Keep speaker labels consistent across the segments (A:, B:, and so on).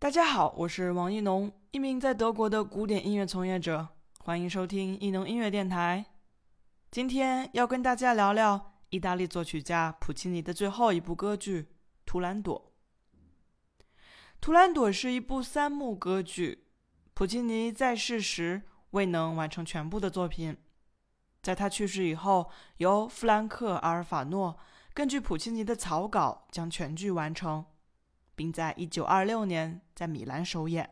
A: 大家好，我是王一农，一名在德国的古典音乐从业者，欢迎收听一农音乐电台。今天要跟大家聊聊意大利作曲家普契尼的最后一部歌剧《图兰朵》。《图兰朵》是一部三幕歌剧，普契尼在世时未能完成全部的作品，在他去世以后，由弗兰克·阿尔法诺根据普契尼的草稿将全剧完成。并在一九二六年在米兰首演。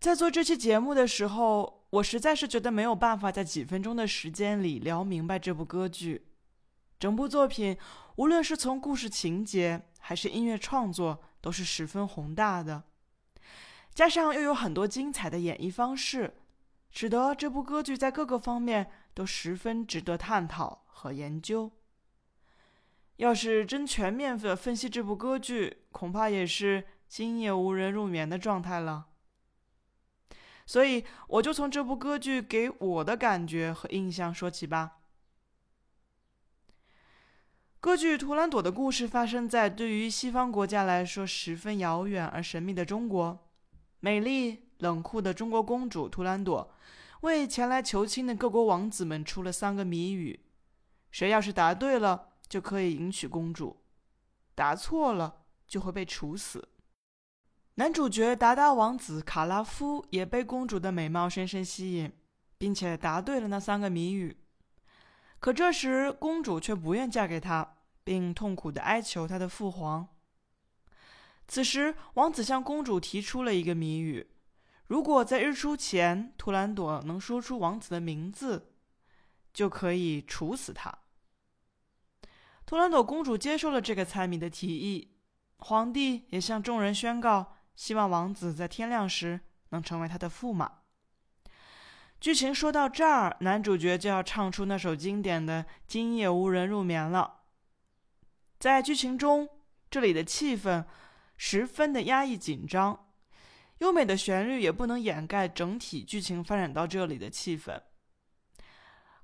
A: 在做这期节目的时候，我实在是觉得没有办法在几分钟的时间里聊明白这部歌剧。整部作品，无论是从故事情节还是音乐创作，都是十分宏大的，加上又有很多精彩的演绎方式，使得这部歌剧在各个方面都十分值得探讨和研究。要是真全面的分析这部歌剧，恐怕也是今夜无人入眠的状态了。所以，我就从这部歌剧给我的感觉和印象说起吧。歌剧《图兰朵》的故事发生在对于西方国家来说十分遥远而神秘的中国。美丽冷酷的中国公主图兰朵，为前来求亲的各国王子们出了三个谜语，谁要是答对了。就可以迎娶公主，答错了就会被处死。男主角达达王子卡拉夫也被公主的美貌深深吸引，并且答对了那三个谜语。可这时公主却不愿嫁给他，并痛苦地哀求他的父皇。此时王子向公主提出了一个谜语：如果在日出前图兰朵能说出王子的名字，就可以处死他。图兰朵公主接受了这个猜谜的提议，皇帝也向众人宣告，希望王子在天亮时能成为他的驸马。剧情说到这儿，男主角就要唱出那首经典的《今夜无人入眠》了。在剧情中，这里的气氛十分的压抑紧张，优美的旋律也不能掩盖整体剧情发展到这里的气氛。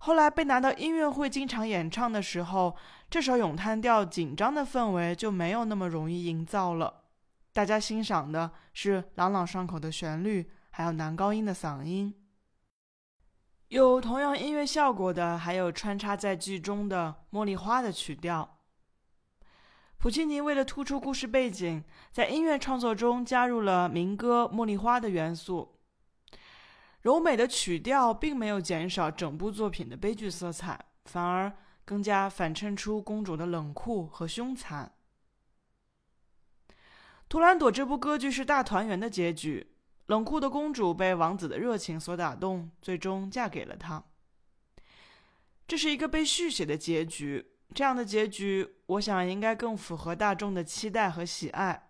A: 后来被拿到音乐会经常演唱的时候，这首咏叹调紧张的氛围就没有那么容易营造了。大家欣赏的是朗朗上口的旋律，还有男高音的嗓音。有同样音乐效果的，还有穿插在剧中的《茉莉花》的曲调。普契尼为了突出故事背景，在音乐创作中加入了民歌《茉莉花》的元素。柔美的曲调并没有减少整部作品的悲剧色彩，反而更加反衬出公主的冷酷和凶残。《图兰朵》这部歌剧是大团圆的结局，冷酷的公主被王子的热情所打动，最终嫁给了他。这是一个被续写的结局，这样的结局，我想应该更符合大众的期待和喜爱。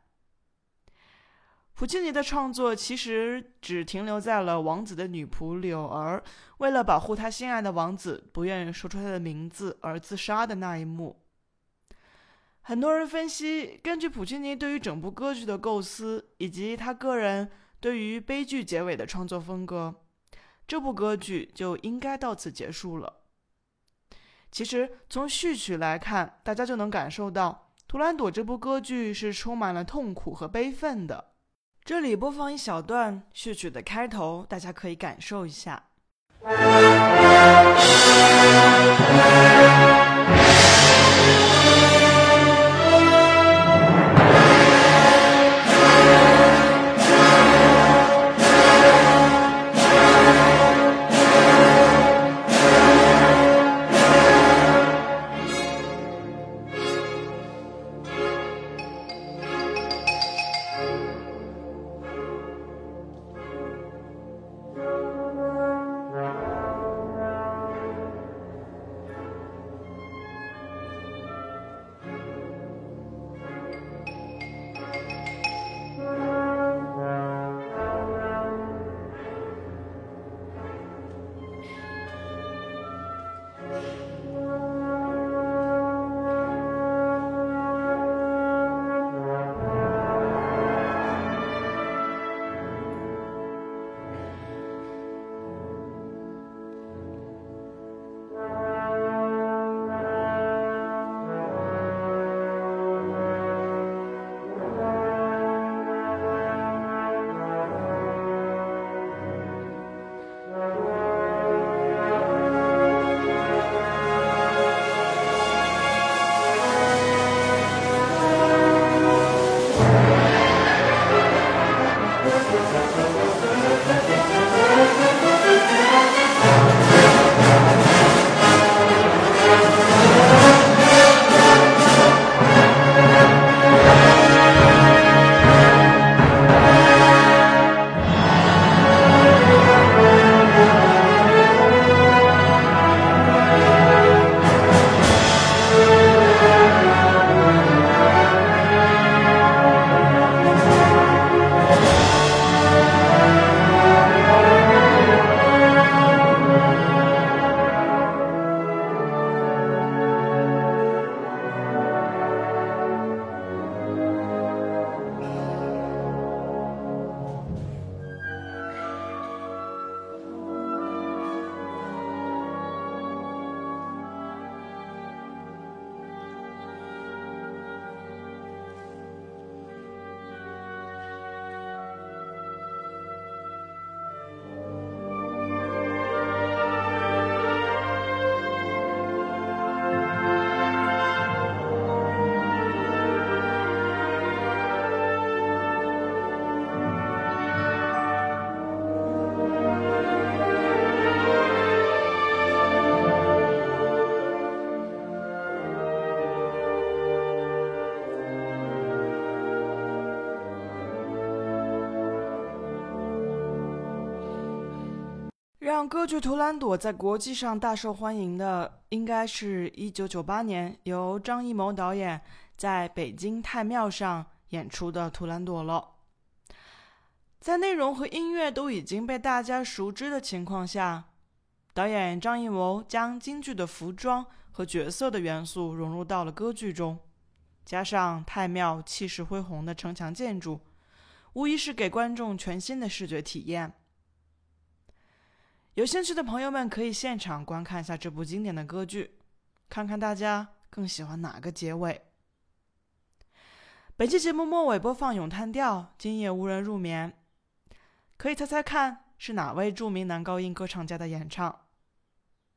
A: 普契尼的创作其实只停留在了王子的女仆柳儿为了保护他心爱的王子，不愿意说出他的名字而自杀的那一幕。很多人分析，根据普契尼对于整部歌剧的构思，以及他个人对于悲剧结尾的创作风格，这部歌剧就应该到此结束了。其实从序曲来看，大家就能感受到《图兰朵》这部歌剧是充满了痛苦和悲愤的。这里播放一小段序曲的开头，大家可以感受一下。歌剧《图兰朵》在国际上大受欢迎的，应该是一九九八年由张艺谋导演在北京太庙上演出的《图兰朵》了。在内容和音乐都已经被大家熟知的情况下，导演张艺谋将京剧的服装和角色的元素融入到了歌剧中，加上太庙气势恢宏的城墙建筑，无疑是给观众全新的视觉体验。有兴趣的朋友们可以现场观看一下这部经典的歌剧，看看大家更喜欢哪个结尾。本期节目末尾播放咏叹调《今夜无人入眠》，可以猜猜看是哪位著名男高音歌唱家的演唱。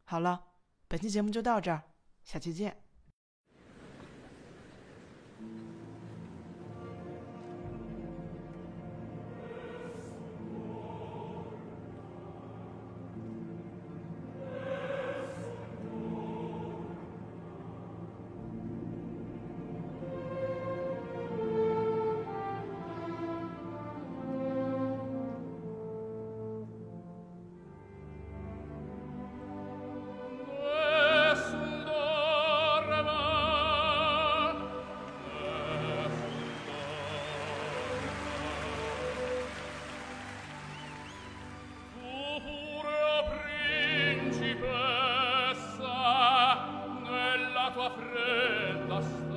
A: 好了，本期节目就到这儿，下期见。la tua fredda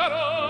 A: sarò